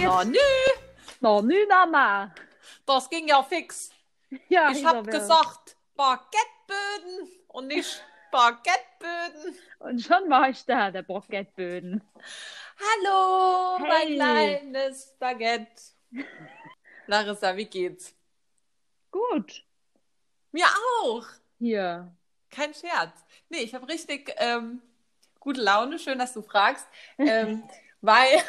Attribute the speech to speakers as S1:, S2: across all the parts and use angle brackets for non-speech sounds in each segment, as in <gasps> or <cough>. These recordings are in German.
S1: Hör mal.
S2: Ja,
S1: Jetzt-
S2: na, nö,
S1: No, nü, Mama.
S2: das ging ja fix.
S1: Ja,
S2: Ich habe gesagt, Baguetteböden und nicht Baguetteböden.
S1: Und schon war ich da, der Brockettböden.
S2: Hallo, mein
S1: Hey.
S2: kleines Baguette. Larissa, wie geht's?
S1: Gut.
S2: Mir auch.
S1: Hier.
S2: Kein Scherz. Nee, ich habe richtig ähm, gute Laune. Schön, dass du fragst. Ähm, <laughs> weil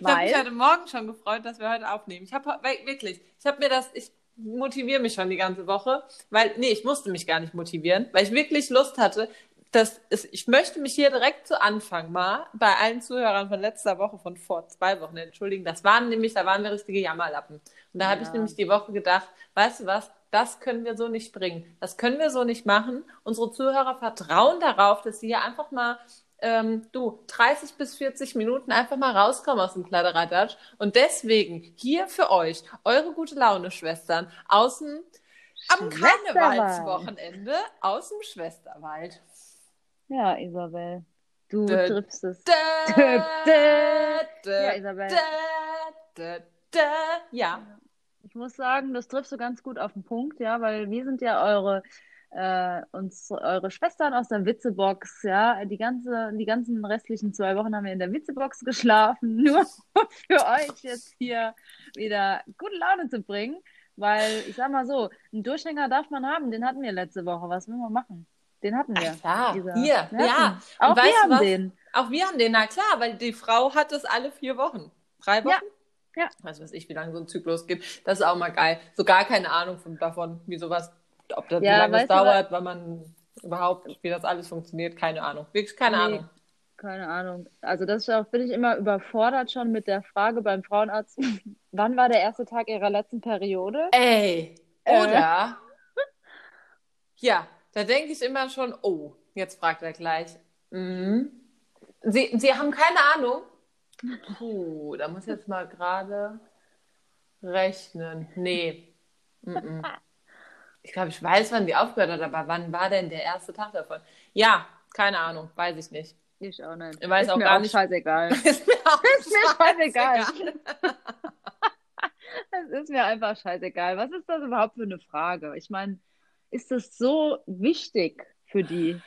S2: ich habe mich heute Morgen schon gefreut, dass wir heute aufnehmen. Ich habe wirklich, ich habe mir das, ich motiviere mich schon die ganze Woche, weil, nee, ich musste mich gar nicht motivieren, weil ich wirklich Lust hatte, dass es, ich möchte mich hier direkt zu Anfang mal bei allen Zuhörern von letzter Woche, von vor zwei Wochen entschuldigen. Das waren nämlich, da waren wir richtige Jammerlappen. Und da habe ich
S1: Ja.
S2: nämlich die Woche gedacht, weißt du was, das können wir so nicht bringen. Das können wir so nicht machen. Unsere Zuhörer vertrauen darauf, dass sie hier einfach mal, ähm, du, 30 bis 40 Minuten einfach mal rauskommen aus dem Kladderadatsch. Und deswegen hier für euch, eure gute Laune-Schwestern, aus dem, am. Karnevalswochenende aus dem Schwesterwald.
S1: Ja, Isabel. Du
S2: Dö-
S1: triffst es. Dö-
S2: da,
S1: Ja, Isabel.
S2: Ja,
S1: Ich muss sagen, das triffst du ganz gut auf den Punkt, ja, weil wir sind ja eure, äh, uns, eure Schwestern aus der Witzebox, ja. Die ganze, die ganzen restlichen zwei Wochen haben wir in der Witzebox geschlafen, <laughs> nur um für euch jetzt hier wieder gute Laune zu bringen. Weil, ich sag mal so, einen Durchhänger darf man haben, den hatten wir letzte Woche. Was will man machen? Den hatten wir.
S2: Ach klar,
S1: Dieser-
S2: hier,
S1: Wir
S2: ja.
S1: Auch
S2: Und
S1: wir haben
S2: was?
S1: den.
S2: Auch wir haben den, na klar, weil die Frau hat es alle vier Wochen. Drei Wochen?
S1: Ja, ja.
S2: Weiß was ich, wie lange so ein Zyklus gibt. Das ist auch mal geil. So gar keine Ahnung von, davon, wie sowas, ob das, wie
S1: Ja,
S2: lange das
S1: weißt du
S2: dauert, weil man überhaupt, wie das alles funktioniert, keine Ahnung. Wirklich keine
S1: Nee.
S2: Ahnung.
S1: Keine Ahnung. Also das ist auch, bin ich immer überfordert schon mit der Frage beim Frauenarzt, <laughs> wann war der erste Tag ihrer letzten Periode?
S2: Ey,
S1: Äh.
S2: oder? Ja, da denke ich immer schon, oh, jetzt fragt er gleich. Mhm. Sie, Sie haben keine Ahnung? Puh, da muss ich jetzt mal gerade rechnen. Nee. Mhm. <laughs> Ich glaube, ich weiß, wann die aufgehört hat, aber wann war denn der erste Tag davon? Ja, keine Ahnung, weiß ich nicht.
S1: Ich auch nicht.
S2: Ich weiß
S1: ist
S2: auch
S1: mir
S2: gar
S1: auch
S2: nicht-
S1: scheißegal. <laughs>
S2: Ist mir auch
S1: Ist mir scheißegal. <laughs> Es ist mir einfach scheißegal. Was ist das überhaupt für eine Frage? Ich meine, ist das so wichtig für die?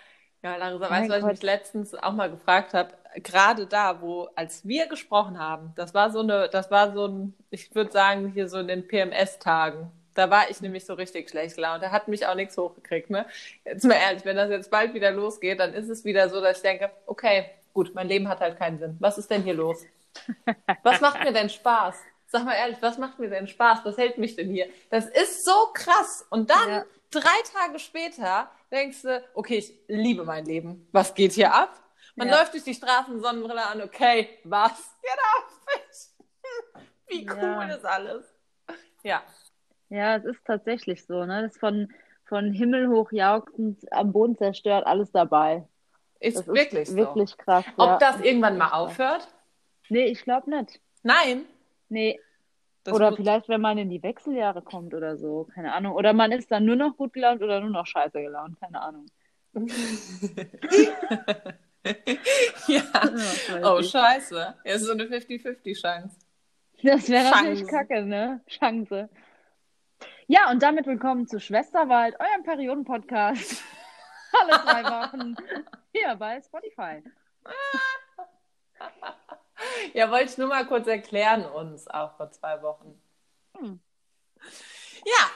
S2: Ja, Larissa, weißt du, was ich
S1: Gott.
S2: mich letztens auch mal gefragt habe? Gerade da, wo, als wir gesprochen haben, das war so eine, das war so ein, ich würde sagen, hier so in den PMS-Tagen. Da war ich nämlich so richtig schlecht gelaunt. Da hat mich auch nichts hochgekriegt, ne? Jetzt mal ehrlich, wenn das jetzt bald wieder losgeht, dann ist es wieder so, dass ich denke, okay, gut, mein Leben hat halt keinen Sinn. Was ist denn hier los? <laughs> Was macht mir denn Spaß? Sag mal ehrlich, was macht mir denn Spaß? Was hält mich denn hier? Das ist so krass. Und dann,
S1: Ja.
S2: drei Tage später, denkst du, okay, ich liebe mein Leben. Was geht hier ab? Man
S1: Ja.
S2: läuft durch die Straßen, Sonnenbrille an, okay, was geht ab? <laughs> Wie cool
S1: Ja.
S2: ist alles. Ja,
S1: Ja, es ist tatsächlich so, ne? Das ist von, von Himmel hoch jauchzend, am Boden zerstört, alles dabei.
S2: ist
S1: Das ist
S2: wirklich so.
S1: wirklich krass.
S2: Ob
S1: ja.
S2: das irgendwann mal aufhört?
S1: Nee, ich glaube nicht.
S2: Nein.
S1: Nee,
S2: Das
S1: oder vielleicht, wenn man in die Wechseljahre kommt oder so, keine Ahnung. Oder man ist dann nur noch gut gelaunt oder nur noch scheiße gelaunt, keine Ahnung. <laughs>
S2: ja. <laughs> Oh,
S1: ich.
S2: scheiße. Ja, ist so eine 50-50-Chance.
S1: Das wäre natürlich kacke, ne? Chance. Ja, und damit willkommen zu Schwesterwald, eurem Perioden-Podcast. <laughs> Alle zwei Wochen hier bei Spotify. <laughs>
S2: Ja, wollte ich nur mal kurz erklären uns, auch vor zwei Wochen.
S1: Hm.
S2: Ja,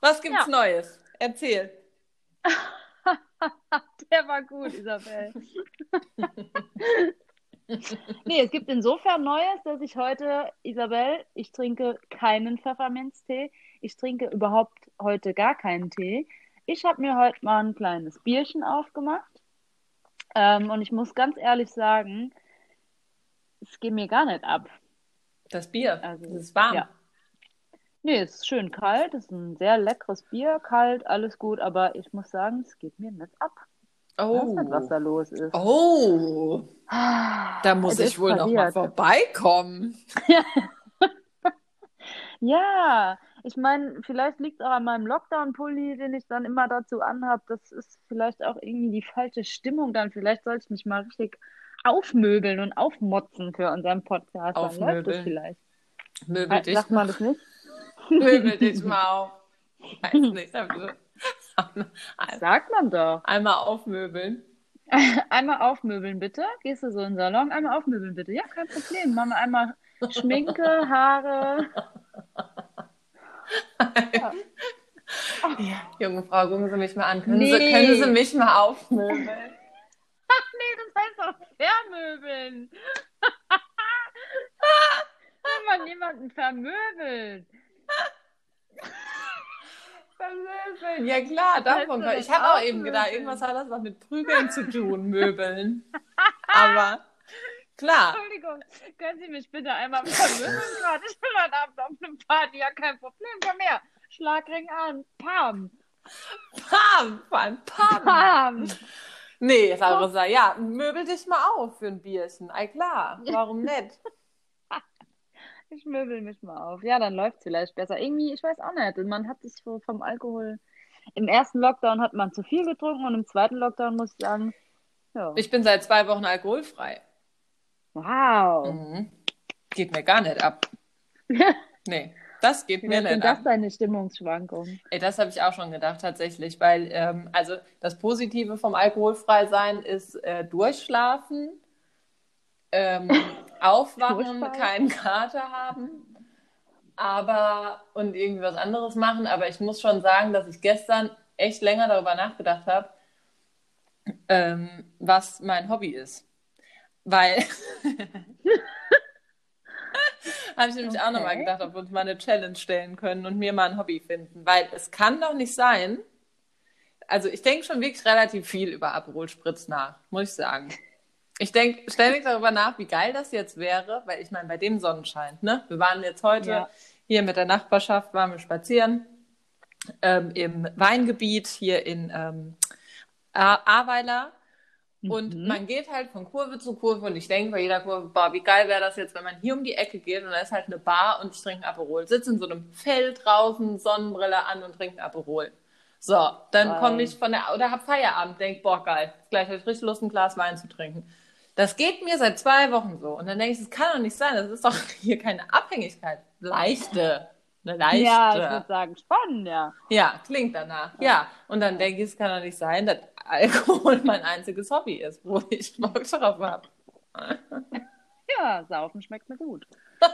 S2: was gibt's
S1: Ja.
S2: Neues? Erzähl. <laughs>
S1: Der war gut, Isabel. nee, es gibt insofern Neues, dass ich heute, Isabel, ich trinke keinen Pfefferminztee. Ich trinke überhaupt heute gar keinen Tee. Ich habe mir heute mal ein kleines Bierchen aufgemacht. Ähm, und ich muss ganz ehrlich sagen, es geht mir gar nicht ab.
S2: Das Bier.
S1: Also,
S2: es ist warm.
S1: ja. Nee, es ist schön kalt, es ist ein sehr leckeres Bier, kalt, alles gut, aber ich muss sagen, es geht mir nicht ab. Ich weiß
S2: Oh.
S1: nicht, was da los ist.
S2: Oh, da muss
S1: es
S2: ich
S1: ist
S2: wohl noch mal
S1: verwirrt.
S2: vorbeikommen. <laughs>
S1: Ja, ich meine, vielleicht liegt es auch an meinem Lockdown-Pulli, den ich dann immer dazu anhab. Das ist vielleicht auch irgendwie die falsche Stimmung dann. Vielleicht sollte ich mich mal richtig aufmöbeln und aufmotzen für unseren Podcast. Dann läuft
S2: Aufmöbeln.
S1: vielleicht.
S2: Möbel dich
S1: Sagt man das nicht?
S2: Möbel dich mal <laughs> auf. Weiß nicht, aber
S1: Sagt man doch.
S2: einmal aufmöbeln. <laughs>
S1: Einmal aufmöbeln, bitte. Gehst du so in den Salon? Einmal aufmöbeln, bitte. Ja, kein Problem. Machen wir einmal Schminke, Haare. <laughs>
S2: Ja. <laughs> Junge Frau, gucken Sie mich mal an. Können, Sie,
S1: Nee.
S2: können Sie mich mal aufmöbeln?
S1: Ach nee, das heißt doch vermöbeln. <laughs> Wenn man jemanden vermöbelt. <laughs>
S2: Vermöbeln. Ja klar, davon.
S1: Weißt du,
S2: Ich habe auch eben gedacht, irgendwas hat das was mit Prügeln zu tun, Möbeln. Aber klar.
S1: Entschuldigung, können Sie mich bitte einmal vermöbeln gerade? Ich bin heute Abend auf einer Party, ja kein Problem. Komm her, Schlagring an. Pam,
S2: Pam, Pam, Pam.
S1: pam.
S2: Nee, Larissa, ja, möbel dich mal auf für ein Bierchen. Ei klar, warum nicht? <laughs>
S1: Ich möbel mich mal auf. Ja, dann läuft es vielleicht besser. Irgendwie, ich weiß auch nicht. Man hat sich so vom Alkohol. Im ersten Lockdown hat man zu viel getrunken und im zweiten Lockdown muss ich sagen, ja.
S2: Ich bin seit zwei Wochen alkoholfrei.
S1: Wow.
S2: Mhm. Geht mir gar nicht ab. <laughs> Nee, das geht mir nicht
S1: das
S2: ab.
S1: deine Stimmungsschwankungen?
S2: Ey, das habe ich auch schon gedacht, tatsächlich, weil ähm, also das Positive vom Alkoholfreisein ist äh, Durchschlafen, ähm, <laughs> Aufwachen,
S1: Durchfall.
S2: keinen Kater haben, aber und irgendwie was anderes machen. Aber ich muss schon sagen, dass ich gestern echt länger darüber nachgedacht habe, ähm, was mein Hobby ist. Weil <laughs> <laughs> habe ich nämlich auch nochmal
S1: Okay.
S2: gedacht, ob wir uns mal eine Challenge stellen können und mir mal ein Hobby finden. Weil es kann doch nicht sein, also ich denke schon wirklich relativ viel über Aperol Spritz nach, muss ich sagen. Ich denke ständig darüber nach, wie geil das jetzt wäre, weil ich meine, bei dem Sonnenschein, ne? Wir waren jetzt heute
S1: Ja.
S2: hier mit der Nachbarschaft, waren wir spazieren ähm, im Weingebiet hier in ähm, Ahrweiler. Und
S1: Mhm.
S2: man geht halt von Kurve zu Kurve und ich denke bei jeder Kurve, boah, wie geil wäre das jetzt, wenn man hier um die Ecke geht und da ist halt eine Bar und ich trinke ein Aperol. Sitze in so einem Feld draußen, Sonnenbrille an und trinke ein Aperol. So, dann komme ich von der, oder hab Feierabend, denk, boah, geil, gleich habe ich richtig Lust, ein Glas Wein zu trinken. Das geht mir seit zwei Wochen so. Und dann denke ich, das kann doch nicht sein, das ist doch <laughs> hier keine Abhängigkeit. Leichte. Eine leichte.
S1: Ja, ich würde sagen, spannend, ja.
S2: Ja, klingt danach. Ja, und dann denke ich, es kann doch nicht sein, dass Alkohol <laughs> mein einziges Hobby ist, wo ich Bock drauf habe. <laughs>
S1: Ja, saufen schmeckt mir gut. <laughs>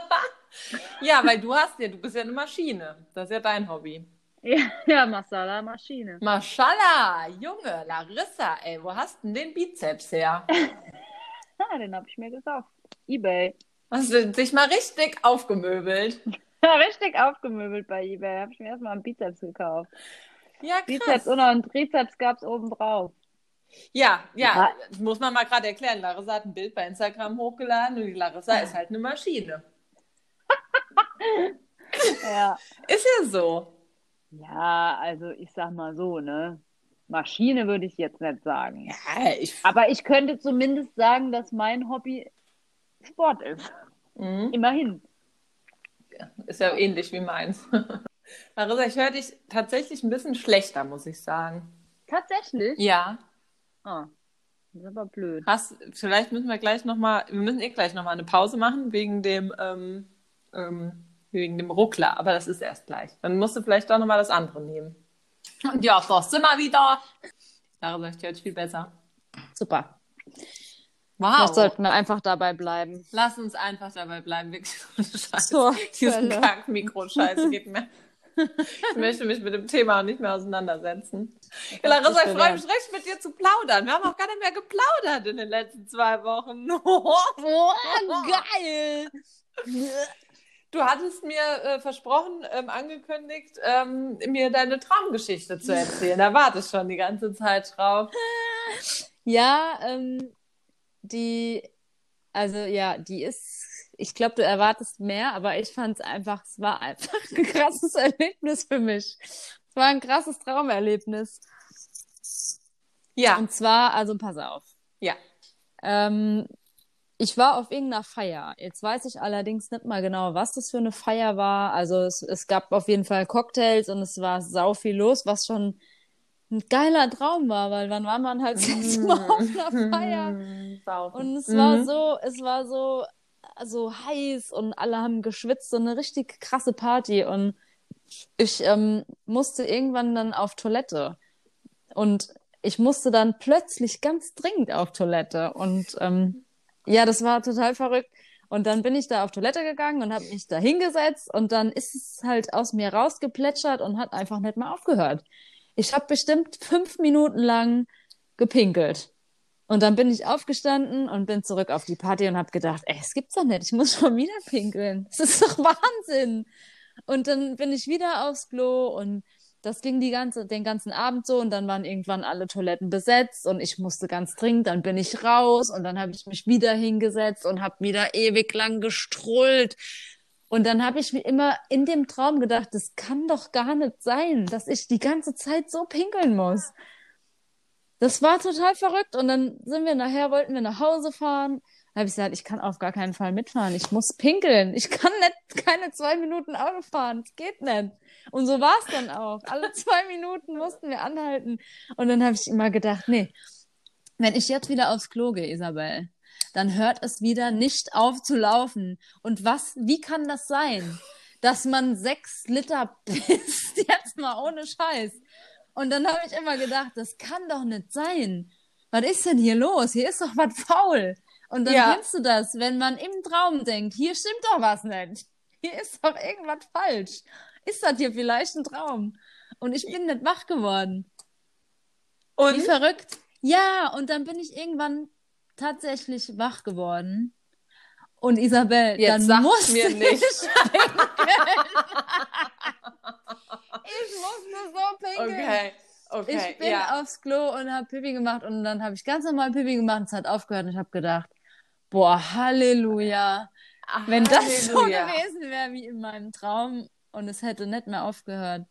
S2: Ja, weil du hast ja, du bist ja eine Maschine. Das ist ja dein Hobby.
S1: Ja, ja Masala Maschine.
S2: Maschallah, Junge, Larissa, ey, wo hast denn den Bizeps her?
S1: Ja, den habe ich mir gekauft. Ebay.
S2: Hast du dich mal richtig aufgemöbelt? <laughs>
S1: Richtig aufgemöbelt bei Ebay. Habe ich mir erstmal einen Bizeps gekauft.
S2: Ja,
S1: Bizeps
S2: krass.
S1: und noch einen Trizeps gab es oben drauf.
S2: Ja, ja,
S1: Ja.
S2: muss man mal gerade erklären. Larissa hat ein Bild bei Instagram hochgeladen und die Larissa ist halt eine Maschine. <laughs>
S1: Ja.
S2: Ist ja so.
S1: Ja, also ich sag mal so, ne? Maschine würde ich jetzt nicht sagen.
S2: Ja, ich,
S1: Aber ich könnte zumindest sagen, dass mein Hobby Sport ist.
S2: Mhm.
S1: Immerhin.
S2: Ist ja ähnlich wie meins. <laughs> Larissa, ich höre dich tatsächlich ein bisschen schlechter, muss ich sagen.
S1: Tatsächlich?
S2: Ja.
S1: Ah, das ist aber blöd.
S2: Hast, vielleicht müssen wir gleich nochmal, wir müssen eh gleich nochmal eine Pause machen wegen dem, ähm, ähm, wegen dem Ruckler, aber das ist erst gleich. Dann musst du vielleicht doch nochmal das andere nehmen. Und ja, so sind wir wieder. Höre dich viel besser.
S1: Super.
S2: Wow.
S1: Vielleicht sollten wir einfach dabei bleiben.
S2: Lass uns einfach dabei bleiben. Wirklich so.
S1: Zur
S2: Diesen
S1: Hölle.
S2: Kack-Mikro-Scheiße geht mir. <laughs> Ich möchte mich mit dem Thema auch nicht mehr auseinandersetzen. Ja, Larissa, ich freue mich richtig, mit dir zu plaudern. Wir haben auch gar nicht mehr geplaudert in den letzten zwei Wochen. <laughs>
S1: Oh, geil!
S2: Du hattest mir äh, versprochen, ähm, angekündigt, ähm, mir deine Traumgeschichte zu erzählen. Da warte ich schon die ganze Zeit drauf. <laughs>
S1: Ja, ähm, die, also ja, die ist, ich glaube, du erwartest mehr, aber ich fand es einfach, es war einfach <laughs> ein krasses Erlebnis für mich. Es war ein krasses Traumerlebnis.
S2: Ja,
S1: Und zwar, also pass auf.
S2: ja.
S1: Ähm, ich war auf irgendeiner Feier. Jetzt weiß ich allerdings nicht mal genau, was das für eine Feier war. Also es, es gab auf jeden Fall Cocktails und es war sau viel los, was schon ein geiler Traum war, weil wann war man halt <laughs> das letzte Mal auf einer <laughs> Feier? Und es war
S2: Mhm.
S1: so, es war so, so heiß und alle haben geschwitzt, so eine richtig krasse Party. Und ich ähm, musste irgendwann dann auf Toilette. Und ich musste dann plötzlich ganz dringend auf Toilette. Und ähm, ja, das war total verrückt. Und dann bin ich da auf Toilette gegangen und habe mich da hingesetzt und dann ist es halt aus mir rausgeplätschert und hat einfach nicht mehr aufgehört. Ich habe bestimmt fünf Minuten lang gepinkelt. Und dann bin ich aufgestanden und bin zurück auf die Party und habe gedacht, ey, es gibt's doch nicht, ich muss schon wieder pinkeln. Das ist doch Wahnsinn. Und dann bin ich wieder aufs Klo und das ging die ganze, den ganzen Abend so und dann waren irgendwann alle Toiletten besetzt und ich musste ganz dringend, dann bin ich raus und dann habe ich mich wieder hingesetzt und habe wieder ewig lang gestrullt. Und dann habe ich mir immer in dem Traum gedacht, das kann doch gar nicht sein, dass ich die ganze Zeit so pinkeln muss. Das war total verrückt. Und dann sind wir nachher, wollten wir nach Hause fahren. Da habe ich gesagt, ich kann auf gar keinen Fall mitfahren. Ich muss pinkeln. Ich kann nicht keine zwei Minuten Auto fahren. Das geht nicht. Und so war es dann auch. Alle zwei Minuten mussten wir anhalten. Und dann habe ich immer gedacht, nee, wenn ich jetzt wieder aufs Klo gehe, Isabel, dann hört es wieder nicht auf zu laufen. Und was, wie kann das sein, dass man sechs Liter <laughs> pisst, jetzt mal ohne Scheiß? Und dann habe ich immer gedacht, das kann doch nicht sein. Was ist denn hier los? Hier ist doch was faul. Und dann
S2: Ja.
S1: kennst du das, wenn man im Traum denkt, hier stimmt doch was nicht. Hier ist doch irgendwas falsch. Ist das hier vielleicht ein Traum? Und ich bin nicht wach geworden. Wie
S2: Und
S1: verrückt. Ja, und dann bin ich irgendwann tatsächlich wach geworden. Und Isabel,
S2: Jetzt
S1: dann musste
S2: mir <laughs>
S1: ich
S2: nicht.
S1: ich musste so pinkeln.
S2: okay, okay,
S1: Ich bin
S2: ja.
S1: aufs Klo und habe Pipi gemacht und dann habe ich ganz normal Pipi gemacht und es hat aufgehört und ich habe gedacht, boah, Halleluja. Wenn das <laughs> so gewesen wäre wie in meinem Traum und es hätte nicht mehr aufgehört.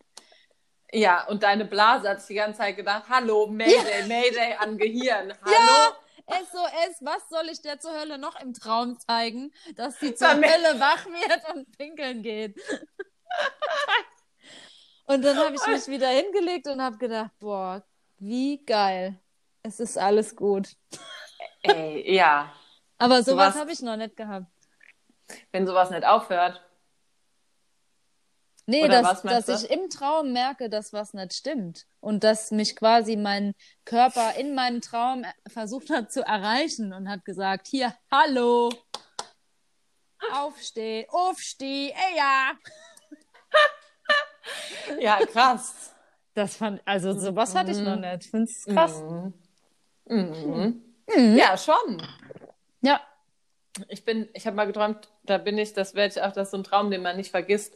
S2: Ja, und deine Blase hat sich die ganze Zeit gedacht, hallo, Mayday, Mayday an Gehirn. Hallo?
S1: Ja, SOS, was soll ich der zur Hölle noch im Traum zeigen, dass sie zur
S2: Damit-
S1: Hölle wach wird und pinkeln geht? <laughs> und dann habe ich mich wieder hingelegt und habe gedacht, boah, wie geil. Es ist alles gut.
S2: Ey, ja.
S1: Aber sowas
S2: warst-
S1: habe ich noch nicht gehabt.
S2: Wenn sowas nicht aufhört.
S1: Nee,
S2: Oder
S1: dass, dass
S2: du?
S1: ich im Traum merke, dass was nicht stimmt. Und dass mich quasi mein Körper in meinem Traum versucht hat zu erreichen und hat gesagt, hier, hallo, aufsteh, aufsteh, ey ja.
S2: Ja, krass.
S1: Das fand, also sowas hatte ich noch nicht. Ich find's krass.
S2: Mhm. Mhm. Ja, schon.
S1: Ja.
S2: Ich bin, ich habe mal geträumt, da bin ich, das werde ich auch, das ist so ein Traum, den man nicht vergisst.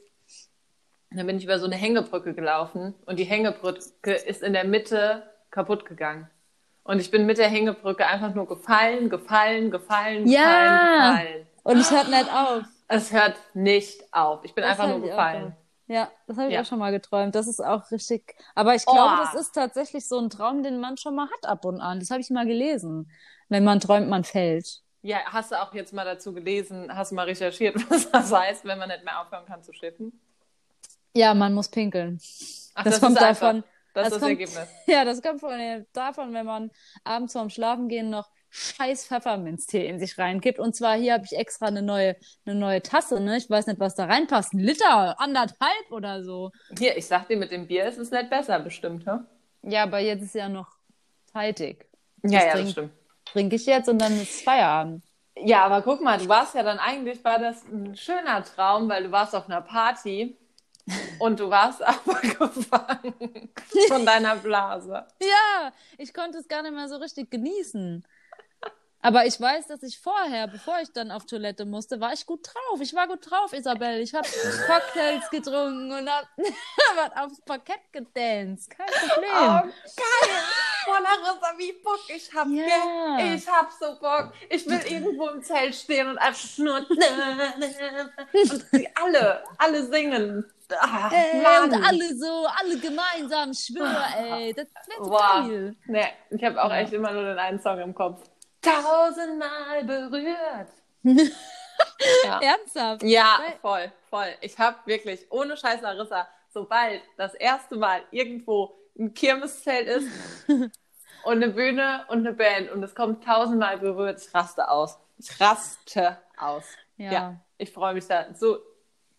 S2: Da bin ich über so eine Hängebrücke gelaufen und die Hängebrücke ist in der Mitte kaputt gegangen. Und ich bin mit der Hängebrücke einfach nur gefallen, gefallen, gefallen,
S1: Ja.
S2: gefallen, gefallen.
S1: Und ich hört nicht auf.
S2: Es hört nicht auf. Ich bin
S1: Das
S2: einfach nur gefallen.
S1: Ja, das habe ich
S2: Ja.
S1: auch schon mal geträumt. Das ist auch richtig. Aber ich glaube,
S2: Oh.
S1: das ist tatsächlich so ein Traum, den man schon mal hat ab und an. Das habe ich mal gelesen. Wenn man träumt, man fällt.
S2: Ja, hast du auch jetzt mal dazu gelesen, hast du mal recherchiert, <laughs> was das heißt, wenn man nicht mehr aufhören kann zu schiffen?
S1: Ja, man muss pinkeln.
S2: Ach,
S1: Das
S2: das,
S1: kommt davon-
S2: Das,
S1: das
S2: ist das
S1: kommt-
S2: Ergebnis. <laughs>
S1: Ja, das kommt von, davon, wenn man abends vorm Schlafengehen noch scheiß Pfefferminztee in sich reinkippt. Und zwar hier habe ich extra eine neue, eine neue Tasse, ne? Ich weiß nicht, was da reinpasst. Ein Liter, anderthalb oder so.
S2: Hier, ich sag dir, mit dem Bier ist es nicht besser, bestimmt, hä?
S1: Ja, aber jetzt ist ja noch zeitig.
S2: Ja, ja, das
S1: trinkt-
S2: stimmt.
S1: Trinke ich jetzt und dann ist Feierabend.
S2: Ja, aber guck mal, du warst ja dann eigentlich, war das ein schöner Traum, weil du warst auf einer Party und du warst <laughs> aber gefangen von deiner Blase.
S1: Ja, ich konnte es gar nicht mehr so richtig genießen. Aber ich weiß, dass ich vorher, bevor ich dann auf Toilette musste, war ich gut drauf. Ich war gut drauf, Isabel. Ich habe Cocktails getrunken und <laughs> hab, aufs Parkett gedanced. Kein
S2: Oh,
S1: Problem.
S2: geil! Boah, Larissa, wie Bock ich hab,
S1: Ja.
S2: gell? Ich hab so Bock. Ich will irgendwo im Zelt stehen und einfach nur <laughs> und sie alle, alle singen. Ach,
S1: Ey,
S2: Mann.
S1: und alle so, alle gemeinsam, schwöre, ey. Das wäre so
S2: Wow.
S1: geil.
S2: Nee, ich habe auch
S1: Ja.
S2: echt immer nur den einen Song im Kopf. Tausendmal berührt. <laughs> ja.
S1: Ernsthaft.
S2: ja, voll, voll. Ich habe wirklich, ohne Scheiß Larissa, sobald das erste Mal irgendwo ein Kirmeszelt ist <laughs> und eine Bühne und eine Band und es kommt tausendmal berührt, ich raste aus. Ich raste aus.
S1: Ja.
S2: Ja, ich freue mich da so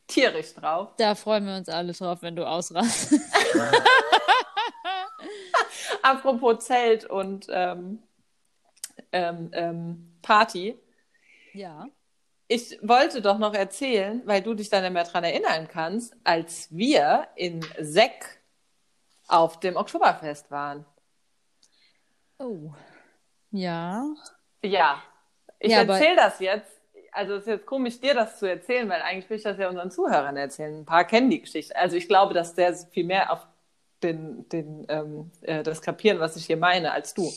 S2: tierisch drauf.
S1: Da freuen wir uns alle drauf, wenn du ausrastest. <laughs>
S2: Apropos Zelt und ähm, ähm, ähm, Party.
S1: Ja.
S2: Ich wollte doch noch erzählen, weil du dich dann nicht mehr dran erinnern kannst, als wir in Seck auf dem Oktoberfest waren.
S1: Oh. Ja.
S2: Ja, ich
S1: Ja,
S2: erzähle das jetzt. Also es ist jetzt komisch, dir das zu erzählen, weil eigentlich will ich das ja unseren Zuhörern erzählen. Ein paar kennen die Geschichte. Also ich glaube, dass der viel mehr auf den, den, ähm, äh, das kapieren, was ich hier meine, als du.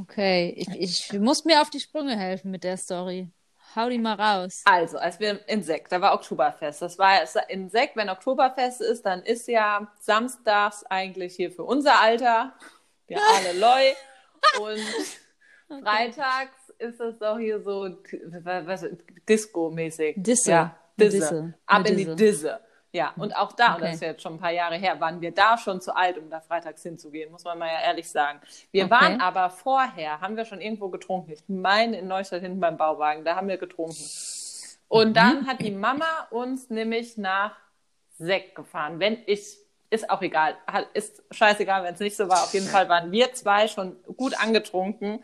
S1: Okay. Ich, ich muss mir auf die Sprünge helfen mit der Story. Hau die mal raus.
S2: Also, als wir in Seck, da war Oktoberfest. Das war in Seck, wenn Oktoberfest ist, dann ist ja samstags eigentlich hier für unser Alter, wir <laughs> alle Loi. Und freitags ist es doch hier so Disco-mäßig.
S1: Disse.
S2: Ja, Disse.
S1: Disse.
S2: Ab in die
S1: Disse.
S2: Ja, und auch da, und
S1: Okay.
S2: das ist jetzt schon ein paar Jahre her, waren wir da schon zu alt, um da freitags hinzugehen, muss man mal ja ehrlich sagen. Wir
S1: Okay.
S2: waren aber vorher, haben wir schon irgendwo getrunken. Ich meine in Neustadt hinten beim Bauwagen, da haben wir getrunken. Und dann hat die Mama uns nämlich nach Sekt gefahren. Wenn ich, ist auch egal, ist scheißegal, wenn es nicht so war. Auf jeden Fall waren wir zwei schon gut angetrunken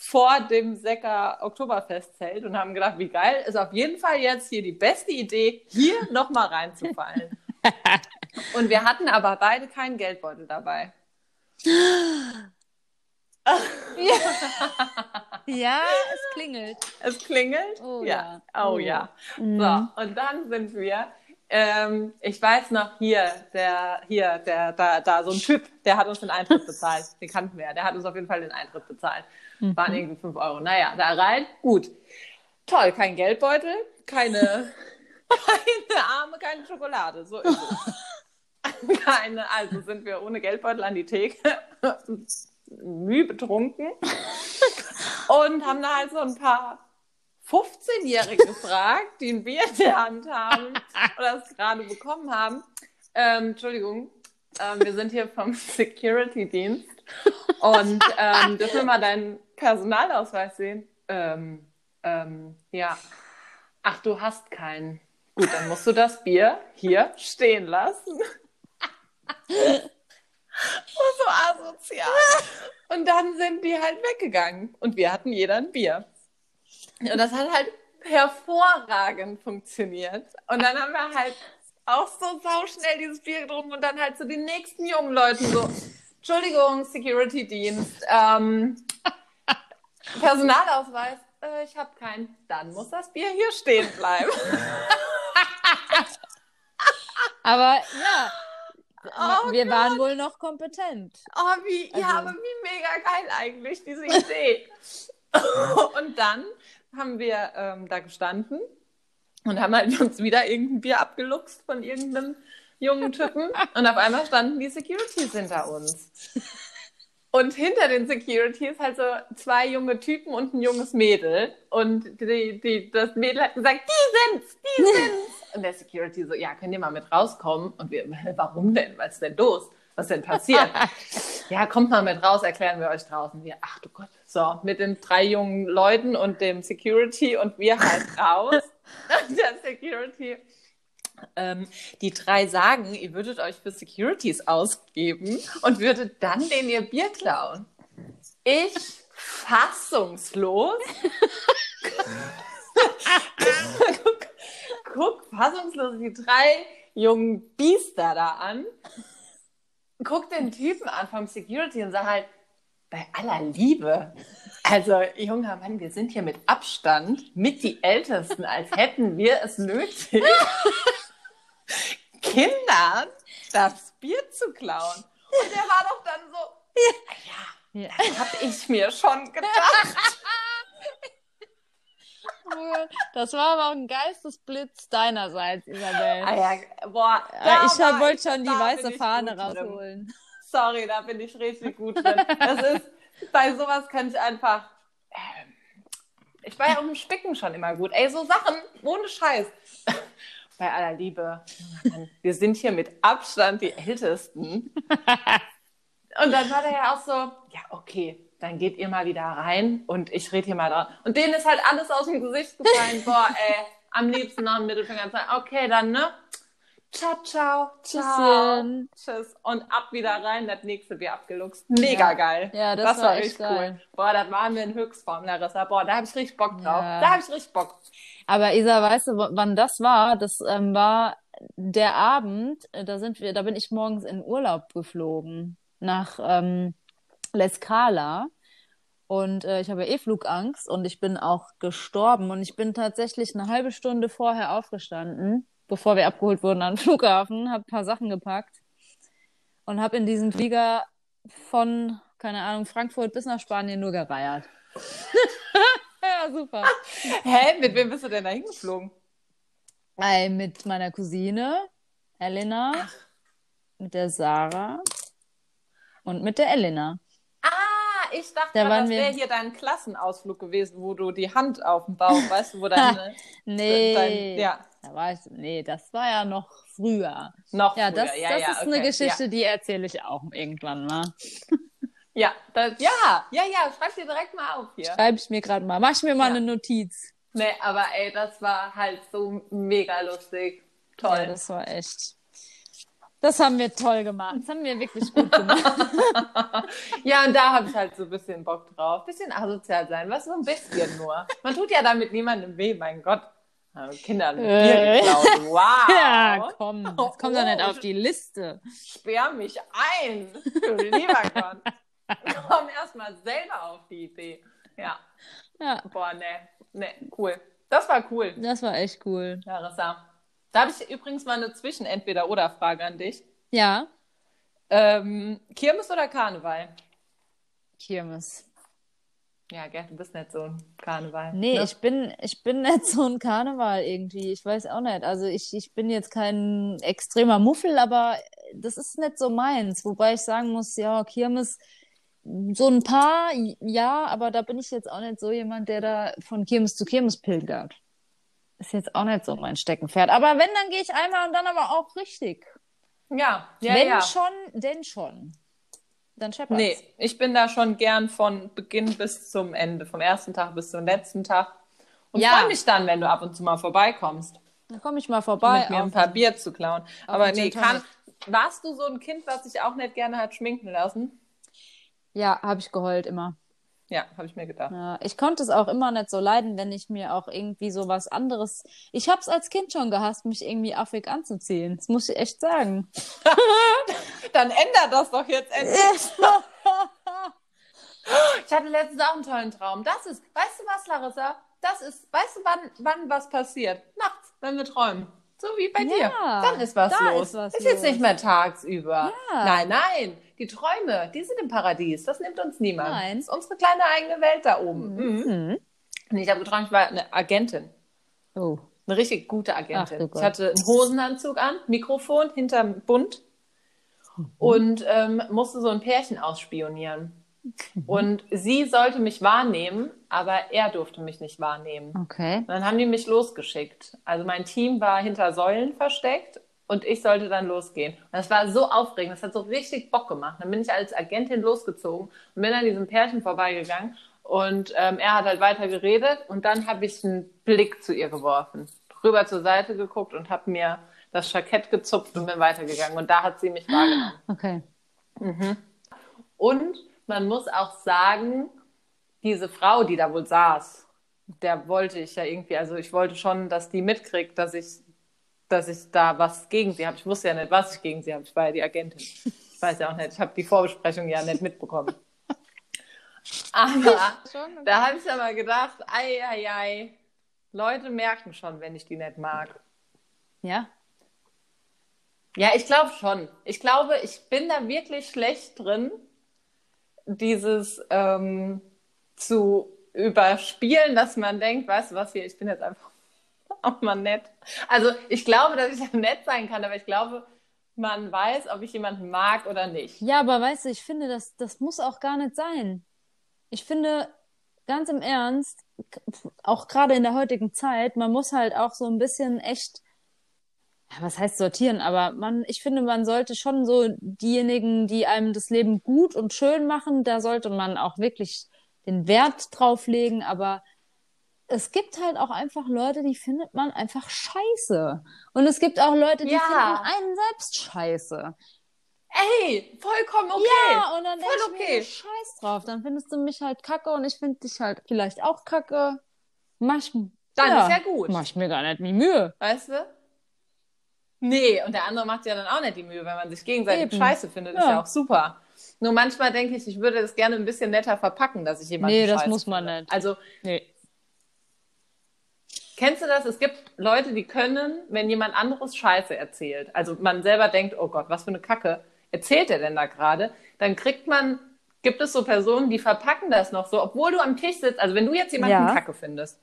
S2: vor dem Säcker Oktoberfestzelt und haben gedacht, wie geil, ist auf jeden Fall jetzt hier die beste Idee, hier <laughs> nochmal reinzufallen. <laughs> und wir hatten aber beide keinen Geldbeutel dabei. <laughs>
S1: Ja, es klingelt.
S2: Es klingelt.
S1: Oh
S2: ja.
S1: ja.
S2: Oh,
S1: Oh.
S2: ja.
S1: Mhm.
S2: So, und dann sind wir. Ähm, ich weiß noch hier, der, hier, der, da, da, so ein Typ, der hat uns den Eintritt bezahlt. Den kannten wir ja. Der hat uns auf jeden Fall den Eintritt bezahlt.
S1: Mhm.
S2: Waren irgendwie fünf Euro. Naja, da rein. Gut. Toll, kein Geldbeutel, keine, <laughs> keine Arme, keine Schokolade. So ist es. <laughs> keine, also sind wir ohne Geldbeutel an die Theke. <laughs> Müh betrunken. Und haben da halt so ein paar 15-Jährige gefragt, die ein Bier in der Hand haben oder es gerade bekommen haben. Ähm, Entschuldigung, ähm, wir sind hier vom Security-Dienst und ähm, dürfen wir mal deinen Personalausweis sehen? Ähm, ähm, ja. Ach, du hast keinen. Gut, dann musst du das Bier hier stehen lassen. so asozial. Und dann sind die halt weggegangen und wir hatten jeder ein Bier. Und das hat halt hervorragend funktioniert. Und dann haben wir halt auch so sauschnell dieses Bier getrunken und dann halt zu den nächsten jungen Leuten so, Entschuldigung, Security-Dienst, ähm, <laughs> Personalausweis, äh, ich habe keinen. Dann muss das Bier hier stehen bleiben. <laughs>
S1: Aber ja, <laughs>
S2: Oh
S1: wir waren wohl noch kompetent.
S2: Oh, wie, ja,
S1: Also-
S2: aber wie mega geil eigentlich, diese Idee. und dann haben wir ähm, da gestanden und haben halt uns wieder irgendein Bier abgeluchst von irgendeinem jungen Typen. Und auf einmal standen die Securities hinter uns. Und hinter den Securities halt so zwei junge Typen und ein junges Mädel. Und die, die, das Mädel hat gesagt, die sind's, die <laughs> sind's. Und der Security so, ja, könnt ihr mal mit rauskommen? Und wir, <laughs> warum denn? Was ist denn los? Was ist denn passiert? <laughs> ja, kommt mal mit raus, erklären wir euch draußen. Wir, ach du Gott. So, mit den drei jungen Leuten und dem Security und wir halt <laughs> raus. Der Security, ähm, die drei sagen, ihr würdet euch für Securities ausgeben und würdet dann denen ihr Bier klauen. Ich fassungslos. <laughs> guck, guck fassungslos die drei jungen Biester da an. Guck den Typen an vom Security und sag halt, bei aller Liebe. Also, junger Mann, wir sind hier mit Abstand mit die Ältesten, als hätten wir es nötig, Kindern das Bier zu klauen. Und der war doch dann so,
S1: Ja.
S2: das hab ich mir schon gedacht.
S1: Das war aber auch ein Geistesblitz deinerseits, Isabel.
S2: Ah ja, boah,
S1: ich
S2: war
S1: wollte schon die weiße Fahne
S2: gut drin.
S1: rausholen.
S2: Sorry, da bin ich richtig gut drin. Das ist, bei sowas kann ich einfach. Ähm, ich war ja auch im Spicken schon immer gut. Ey, so Sachen, ohne Scheiß. Bei aller Liebe. Wir sind hier mit Abstand die Ältesten. <laughs> Und dann war der ja auch so, ja, okay, dann geht ihr mal wieder rein und ich rede hier mal dran. Und denen ist halt alles aus dem Gesicht gefallen. Boah, <laughs> ey, am liebsten noch ein Mittelfinger sagen, okay, dann, ne? Ciao, ciao, ciao.
S1: Tschüsschen.
S2: Tschüss. Und ab wieder rein, das nächste Bier abgeluchst. Mega
S1: Ja.
S2: geil.
S1: Ja, das war echt
S2: richtig
S1: geil.
S2: Boah, das waren wir in Höchstform, Larissa. Boah, da habe ich richtig Bock drauf.
S1: Ja.
S2: Da habe ich richtig Bock.
S1: Aber Isa, weißt du, wann das war? Das ähm, war der Abend, äh, da sind wir, da bin ich morgens in Urlaub geflogen nach ähm, L'Escala. Und äh, ich habe ja eh Flugangst und ich bin auch gestorben. Und ich bin tatsächlich eine halbe Stunde vorher aufgestanden, bevor wir abgeholt wurden am <laughs> Flughafen, habe ein paar Sachen gepackt und habe in diesem Flieger von, keine Ahnung, Frankfurt bis nach Spanien nur gereiert. <laughs> ja, super.
S2: Hä? Mit wem bist du denn da hingeflogen?
S1: Äh, mit meiner Cousine Elena, mit der Sarah und mit der Elena.
S2: Ich dachte,
S1: Da
S2: mal,
S1: waren
S2: das wäre hier dein Klassenausflug gewesen, wo du die Hand auf dem Bauch, weißt du, wo deine, <laughs>
S1: Nee,
S2: dein, ja,
S1: da war ich, nee, das war ja noch früher.
S2: noch
S1: Ja,
S2: früher.
S1: das,
S2: ja,
S1: das
S2: ja,
S1: ist
S2: okay.
S1: eine Geschichte, die erzähle ich auch irgendwann mal. <laughs>
S2: Ja, das, ja, ja, ja, schreib dir direkt mal auf hier.
S1: Schreibe ich mir gerade mal. Mach ich mir mal
S2: Ja.
S1: eine Notiz.
S2: Nee, aber ey, das war halt so mega lustig.
S1: Ja,
S2: Toll.
S1: das war echt. Das haben wir toll gemacht. Das haben wir wirklich gut gemacht. <laughs>
S2: Ja, und da habe ich halt so ein bisschen Bock drauf. Bisschen asozial sein, was so ein bisschen nur. Man tut ja damit niemandem weh, mein Gott. Haben Kinder Bier
S1: Äh.
S2: geklaut. Wow. <laughs>
S1: ja, komm, das kommt doch nicht auf die Liste.
S2: Sperr mich ein. Du lieber Gott. Komm erst mal selber auf die Idee. Ja.
S1: Ja,
S2: Boah, ne. Ne, cool. Das war cool,
S1: das war echt cool.
S2: Larissa. Da habe ich übrigens mal eine Zwischen-Entweder-Oder-Frage an dich.
S1: Ja,
S2: Ähm, Kirmes oder Karneval?
S1: Kirmes.
S2: Ja, gell, du bist nicht so ein Karneval.
S1: Nee,
S2: ne?
S1: ich bin, ich bin nicht so ein Karneval irgendwie. Ich weiß auch nicht. Also ich, ich bin jetzt kein extremer Muffel, aber das ist nicht so meins. Wobei ich sagen muss, ja, Kirmes, so ein paar, ja, aber da bin ich jetzt auch nicht so jemand, der da von Kirmes zu Kirmes pilgert. Ist jetzt auch nicht so mein Steckenpferd. Aber wenn, dann gehe ich einmal und dann aber auch richtig.
S2: Ja, ja,
S1: wenn
S2: ja.
S1: schon, denn schon. Dann scheppert's.
S2: Nee, ich bin da schon gern von Beginn bis zum Ende, vom ersten Tag bis zum letzten Tag. Und
S1: Ja.
S2: freue mich dann, wenn du ab und zu mal vorbeikommst,
S1: Dann komme ich mal vorbei.
S2: mit mir ein paar Bier zu klauen. Aber nee, kann, warst du so ein Kind, was sich auch nicht gerne hat schminken lassen?
S1: Ja, habe ich geheult immer.
S2: Ja, habe ich mir gedacht.
S1: Ja, ich konnte es auch immer nicht so leiden, wenn ich mir auch irgendwie so was anderes. Ich hab's als Kind schon gehasst, mich irgendwie affig anzuziehen. Das muss ich echt sagen. <laughs>
S2: Dann ändert das doch jetzt endlich. <laughs> Ich hatte letztens auch einen tollen Traum. Das ist, weißt du was, Larissa? Das ist, weißt du, wann, wann was passiert? Nachts, wenn wir träumen. So wie bei dir.
S1: Ja,
S2: Dann ist was
S1: da
S2: los.
S1: ist was
S2: jetzt
S1: los.
S2: nicht mehr tagsüber.
S1: Ja.
S2: Nein, nein. Die Träume, die sind im Paradies. Das nimmt uns niemand.
S1: Nein.
S2: Das ist unsere kleine eigene Welt da oben. Mhm.
S1: Hm.
S2: Und ich habe geträumt, ich war eine Agentin.
S1: Oh.
S2: Eine richtig gute
S1: Ach,
S2: Agentin.
S1: du Gott.
S2: ich hatte einen Hosenanzug an, Mikrofon hinterm Bund
S1: Mhm.
S2: und ähm, musste so ein Pärchen ausspionieren.
S1: Mhm.
S2: Und sie sollte mich wahrnehmen, aber er durfte mich nicht wahrnehmen.
S1: Okay.
S2: Und dann haben die mich losgeschickt. Also mein Team war hinter Säulen versteckt und ich sollte dann losgehen. Und das war so aufregend, das hat so richtig Bock gemacht. Dann bin ich als Agentin losgezogen und bin an diesem Pärchen vorbeigegangen und ähm, er hat halt weiter geredet und dann habe ich einen Blick zu ihr geworfen, rüber zur Seite geguckt und habe mir das Jackett gezupft und bin weitergegangen. Und da hat sie mich wahrgenommen. <gasps>
S1: Okay.
S2: Und man muss auch sagen, diese Frau, die da wohl saß, der wollte ich ja irgendwie, also ich wollte schon, dass die mitkriegt, dass ich, dass ich da was gegen sie habe. Ich wusste ja nicht, was ich gegen sie habe. Ich war ja die Agentin. Ich weiß ja auch nicht. Ich habe die Vorbesprechung ja nicht mitbekommen. <laughs> Aber da habe ich aber gedacht, ei, ei, ei, Leute merken schon, wenn ich die nicht mag.
S1: Ja.
S2: Ja, ich glaube schon. Ich glaube, ich bin da wirklich schlecht drin, dieses ähm, zu überspielen, dass man denkt, weißt du was hier, ich bin jetzt einfach <laughs> auch mal nett. Also ich glaube, dass ich <laughs> nett sein kann, aber ich glaube, man weiß, ob ich jemanden mag oder nicht.
S1: Ja, aber weißt du, ich finde, das, das muss auch gar nicht sein. Ich finde, ganz im Ernst, auch gerade in der heutigen Zeit, man muss halt auch so ein bisschen echt was heißt sortieren, aber man, ich finde, man sollte schon so diejenigen, die einem das Leben gut und schön machen, da sollte man auch wirklich den Wert drauf legen, aber es gibt halt auch einfach Leute, die findet man einfach scheiße. Und es gibt auch Leute, die
S2: Ja.
S1: finden einen selbst scheiße.
S2: Ey, vollkommen okay.
S1: Ja, und dann
S2: Voll
S1: denk ich mir,
S2: okay.
S1: scheiß drauf. Dann findest du mich halt kacke und ich finde dich halt vielleicht auch kacke. Mach ich,
S2: Dann ist ja gut.
S1: Mach ich mir gar nicht die Mühe.
S2: Weißt du? Nee, und der andere macht ja dann auch nicht die Mühe, wenn man sich gegenseitig
S1: Eben.
S2: scheiße findet, ist
S1: Ja.
S2: ja auch super. Nur manchmal denke ich, ich würde das gerne ein bisschen netter verpacken, dass ich jemanden
S1: Nee, das muss man
S2: finde.
S1: nicht.
S2: Also,
S1: Nee.
S2: Kennst du das? Es gibt Leute, die können, wenn jemand anderes Scheiße erzählt, also man selber denkt, oh Gott, was für eine Kacke erzählt er denn da gerade, dann kriegt man, gibt es so Personen, die verpacken das noch so, obwohl du am Tisch sitzt, also wenn du jetzt jemanden
S1: Ja.
S2: Kacke findest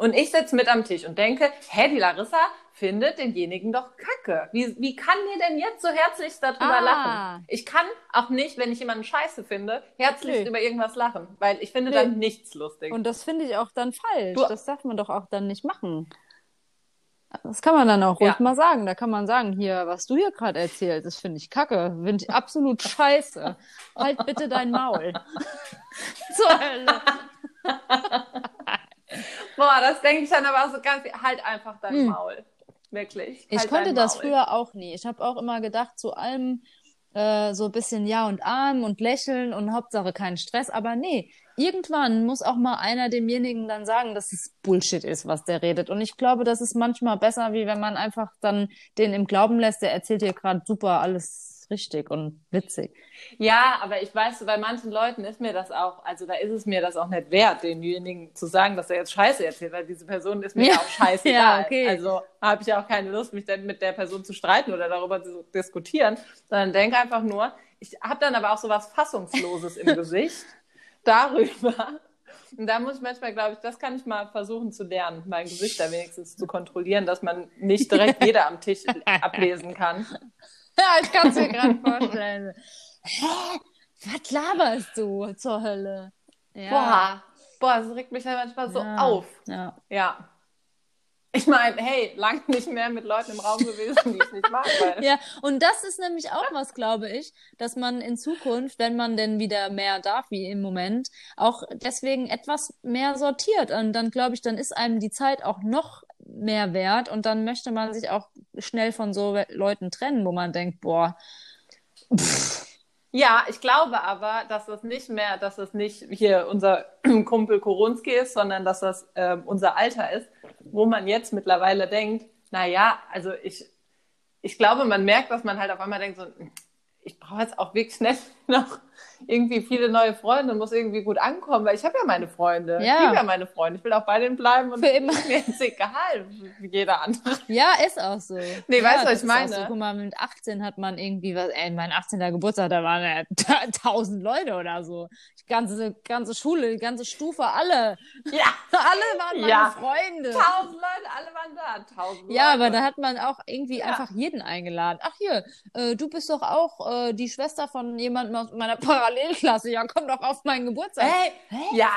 S2: und ich sitze mit am Tisch und denke, hä, die Larissa findet denjenigen doch kacke. Wie, wie kann die denn jetzt so herzlich darüber
S1: Ah.
S2: lachen? Ich kann auch nicht, wenn ich jemanden scheiße finde, herzlich
S1: Nee.
S2: über irgendwas lachen, weil ich finde
S1: Nee.
S2: dann nichts lustig.
S1: Und das finde ich auch dann falsch.
S2: Du-
S1: das darf man doch auch dann nicht machen. Das kann man dann auch ruhig
S2: Ja.
S1: mal sagen. Da kann man sagen, hier, was du hier gerade erzählst, das finde ich kacke. Finde ich absolut scheiße. halt bitte dein Maul. <laughs> <laughs> Zur Hölle. <laughs>
S2: Boah, das denke ich dann aber auch so ganz, halt einfach dein
S1: Hm.
S2: Maul. Wirklich.
S1: Ich
S2: halt
S1: konnte
S2: dein
S1: das
S2: Maul.
S1: früher auch nie. Ich habe auch immer gedacht, zu allem äh, so ein bisschen Ja und Arm und lächeln und Hauptsache kein Stress. Aber nee, irgendwann muss auch mal einer demjenigen dann sagen, dass es Bullshit ist, was der redet. Und ich glaube, das ist manchmal besser, wie wenn man einfach dann den im Glauben lässt, der erzählt dir gerade super alles richtig und witzig.
S2: Ja, aber ich weiß, bei manchen Leuten ist mir das auch, also da ist es mir das auch nicht wert, denjenigen zu sagen, dass er jetzt Scheiße erzählt, weil diese Person ist mir
S1: Ja.
S2: ja auch scheißegal. <laughs>
S1: Ja, okay.
S2: Also habe ich ja auch keine Lust, mich dann mit der Person zu streiten oder darüber zu diskutieren, sondern denke einfach nur, ich habe dann aber auch so was Fassungsloses im <laughs> Gesicht darüber. Und da muss ich manchmal, glaube ich, das kann ich mal versuchen zu lernen, mein Gesicht da wenigstens zu kontrollieren, dass man nicht direkt <laughs> jeder am Tisch ablesen kann.
S1: Ja, <laughs> ich kann es mir gerade vorstellen. Hä? Was laberst du zur Hölle? Ja.
S2: Boah, boah, das regt mich ja manchmal so
S1: ja.
S2: auf.
S1: Ja.
S2: Ja. Ich meine, hey, lang nicht mehr mit Leuten im Raum gewesen, die ich nicht mag. <laughs>
S1: Ja, und das ist nämlich auch was, glaube ich, dass man in Zukunft, wenn man denn wieder mehr darf wie im Moment, auch deswegen etwas mehr sortiert. Und dann glaube ich, dann ist einem die Zeit auch noch mehr wert. Und dann möchte man sich auch schnell von so Leuten trennen, wo man denkt, boah,
S2: Ja, ich glaube aber, dass das nicht mehr, dass das nicht hier unser <clears throat> Kumpel Koronski ist, sondern dass das ähm, unser Alter ist, wo man jetzt mittlerweile denkt, na ja, also ich, ich glaube, man merkt, dass man halt auf einmal denkt, so, ich brauche jetzt auch wirklich nicht <laughs> noch irgendwie viele neue Freunde und muss irgendwie gut ankommen, weil ich habe ja meine Freunde.
S1: Ja.
S2: Ich liebe ja meine Freunde. Ich will auch bei denen bleiben und
S1: Für immer.
S2: mir ist egal, wie jeder andere.
S1: ja, ist auch so.
S2: Nee,
S1: ja,
S2: weißt du, was ich meine?
S1: So, guck mal, mit 18 hat man irgendwie was, ey, mein 18. Geburtstag, da waren ja <laughs> tausend Leute oder so. Die ganze, ganze Schule, die ganze Stufe, alle.
S2: Ja, <laughs>
S1: Alle waren meine
S2: Ja.
S1: Freunde.
S2: tausend Leute, alle waren da. Tausend
S1: Ja,
S2: Leute.
S1: aber da hat man auch irgendwie einfach jeden eingeladen. Ach hier, äh, du bist doch auch äh, die Schwester von jemandem aus meiner <laughs> Parallelklasse. <laughs> Ja, komm doch auf meinen Geburtstag.
S2: Hey, ja,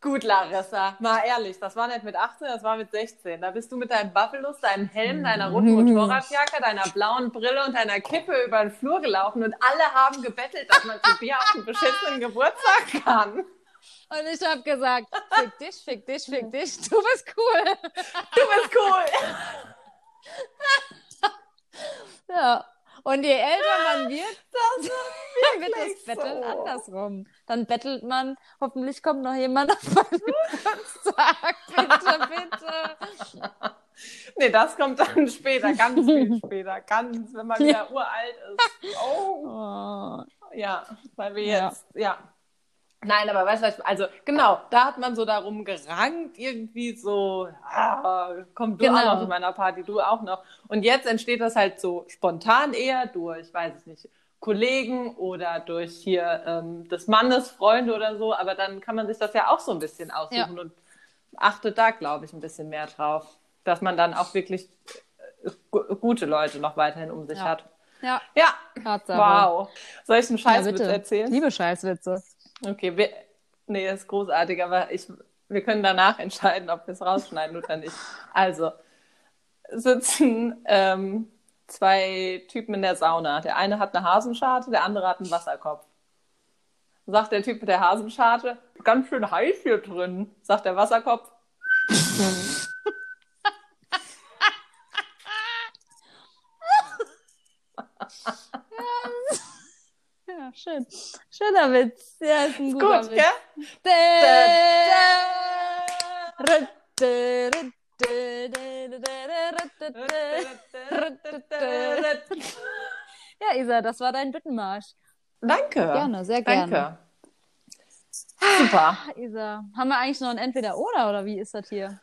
S2: gut, Larissa, mal ehrlich, das war nicht mit 18, das war mit 16. Da bist du mit deinem Buffalos, deinem Helm, deiner roten Motorradjacke, deiner blauen Brille und deiner Kippe über den Flur gelaufen und alle haben gebettelt, dass man zu dir auf den beschissenen Geburtstag kann.
S1: Und ich habe gesagt, fick dich, fick dich, fick dich. Du bist cool.
S2: Du bist cool. <laughs>
S1: Ja. Und je älter man wird, dann wird das Betteln
S2: so.
S1: andersrum. Dann bettelt man, hoffentlich kommt noch jemand auf meinen Geburtstag. <laughs> Bitte, bitte.
S2: Nee, das kommt dann später, ganz viel <laughs> später. Ganz, wenn man wieder uralt ist. Oh.
S1: Oh.
S2: Ja, weil wir
S1: Ja.
S2: jetzt, ja. Nein, aber weißt du, also genau, da hat man so darum gerankt, irgendwie so, ah, komm du
S1: Genau.
S2: auch noch zu meiner Party, du auch noch. Und jetzt entsteht das halt so spontan eher durch, weiß ich nicht, Kollegen oder durch hier ähm, des Mannes Freunde oder so, aber dann kann man sich das ja auch so ein bisschen aussuchen
S1: Ja.
S2: und achtet da, glaube ich, ein bisschen mehr drauf, dass man dann auch wirklich äh, gu- gute Leute noch weiterhin um sich
S1: Ja.
S2: hat.
S1: Ja,
S2: Ja,
S1: Tatsache.
S2: wow. Soll ich einen
S1: Ja,
S2: Scheißwitz
S1: bitte.
S2: erzählen?
S1: Liebe Scheißwitze.
S2: Okay, wir, nee, das ist großartig, aber ich, wir können danach entscheiden, ob wir es rausschneiden oder nicht. Also, sitzen ähm, zwei Typen in der Sauna. Der eine hat eine Hasenscharte, der andere hat einen Wasserkopf. Sagt der Typ mit der Hasenscharte, ganz schön heiß hier drin. Sagt der Wasserkopf.
S1: Ja, schön. Schöner Witz. Ja, ist ein guter
S2: Gut,
S1: Witz.
S2: gell?
S1: Ja, Isa, das war dein Bittenmarsch.
S2: Danke.
S1: Gerne, sehr gerne.
S2: Danke. Super.
S1: Isa, haben wir eigentlich noch ein Entweder-Oder oder wie ist das hier?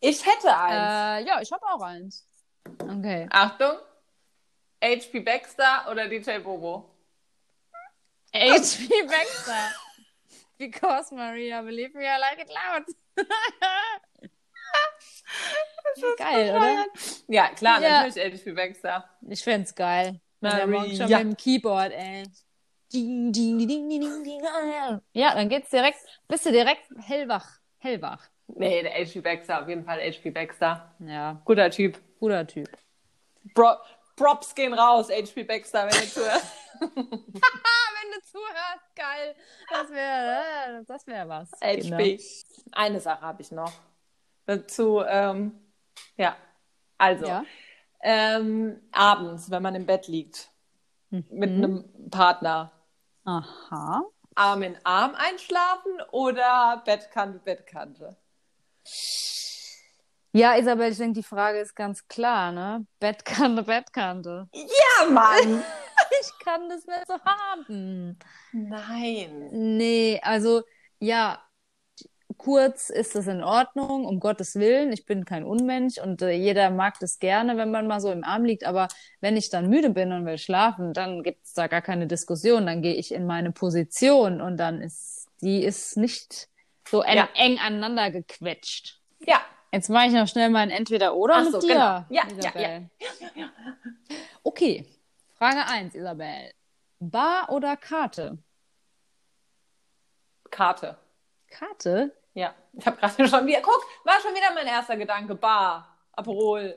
S2: Ich hätte eins.
S1: Äh, ja, ich habe auch eins. Okay.
S2: Achtung. HP Baxter oder DJ Bobo?
S1: HP Baxter. Because Maria, believe me, I like it loud. geil, oder?
S2: Ja, klar,
S1: Ja.
S2: natürlich HP Baxter.
S1: Ich find's geil. Wenn der morgen schon
S2: Maria.
S1: mit dem Keyboard, ey. Ding, ding, ding, ding, ding, ding. Ja, dann geht's direkt, bist du direkt hellwach. Hellwach.
S2: Nee, der HP Baxter, auf jeden Fall HP Baxter.
S1: Ja,
S2: Guter Typ.
S1: guter Typ.
S2: Pro Props gehen raus, HP Baxter, wenn du zuhörst. <laughs>
S1: Du zuhörst, geil. Das wäre, das wäre was.
S2: HP. Eine Sache habe ich noch. Dazu, ähm, ja. Also,
S1: Ja.
S2: ähm, abends, wenn man im Bett liegt, mit einem Partner,
S1: Aha.
S2: Arm in Arm einschlafen oder Bettkante, Bettkante?
S1: Ja, Isabel, ich denke, die Frage ist ganz klar, ne? Bettkante, Bettkante.
S2: Ja, Mann! <laughs>
S1: Ich kann das nicht so haben.
S2: Nein.
S1: Nee, also ja, kurz ist es in Ordnung, um Gottes Willen. Ich bin kein Unmensch und äh, jeder mag das gerne, wenn man mal so im Arm liegt. Aber wenn ich dann müde bin und will schlafen, dann gibt's da gar keine Diskussion. Dann gehe ich in meine Position und dann ist die ist nicht so en
S2: Ja.
S1: eng aneinander gequetscht.
S2: Ja.
S1: Jetzt mache ich noch schnell mal ein Entweder-Oder mit
S2: so,
S1: dir.
S2: genau. Ja, ja,
S1: Isabel. Okay, Frage 1, Isabel. Bar oder Karte?
S2: Karte.
S1: Karte?
S2: Ja. Ich habe gerade schon wieder, guck, war schon wieder mein erster Gedanke. Bar, Aperol,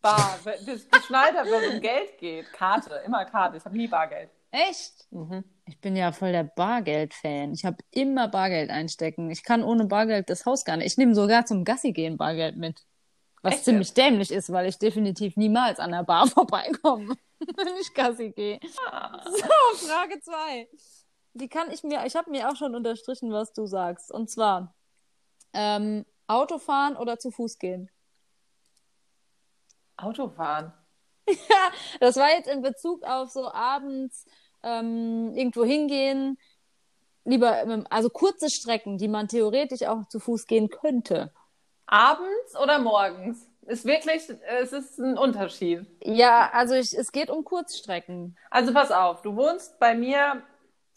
S2: Bar. <laughs> Bis geschnallt habe, was um Geld geht. Karte, immer Karte. Ich habe nie Bargeld.
S1: Echt? Ich bin ja voll der Bargeld-Fan. Ich habe immer Bargeld einstecken. Ich kann ohne Bargeld das Haus gar nicht. Ich nehme sogar zum Gassi gehen Bargeld mit. Was
S2: Echt
S1: ziemlich dämlich ist, weil ich definitiv niemals an der Bar <laughs> vorbeikomme, wenn ich Gassi gehe. So, Frage 2. Die kann ich mir, ich habe mir auch schon unterstrichen, was du sagst. Und zwar, ähm, Autofahren oder zu Fuß gehen?
S2: Autofahren.
S1: Das war jetzt in Bezug auf so abends ähm, irgendwo hingehen, lieber, ähm, also kurze Strecken, die man theoretisch auch zu Fuß gehen könnte.
S2: Abends oder morgens? Ist wirklich, es ist ein Unterschied.
S1: Ja, also ich, es geht um Kurzstrecken.
S2: Also pass auf, du wohnst bei mir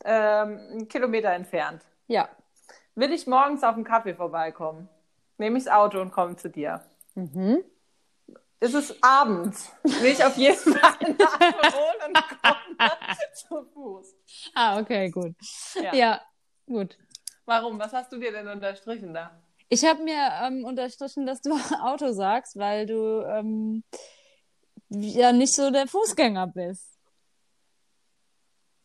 S2: ähm, einen Kilometer entfernt.
S1: Ja.
S2: Will ich morgens auf einen Kaffee vorbeikommen, nehme ich das Auto und komme zu dir.
S1: Mhm.
S2: Ist es abends, will ich auf jeden <laughs> Fall eine Aperol und komme <laughs> zu Fuß.
S1: Ah, okay, gut.
S2: Ja.
S1: Ja, gut.
S2: Warum? Was hast du dir denn unterstrichen da?
S1: Ich habe mir ähm, unterstrichen, dass du <laughs> Auto sagst, weil du ähm, ja nicht so der Fußgänger bist.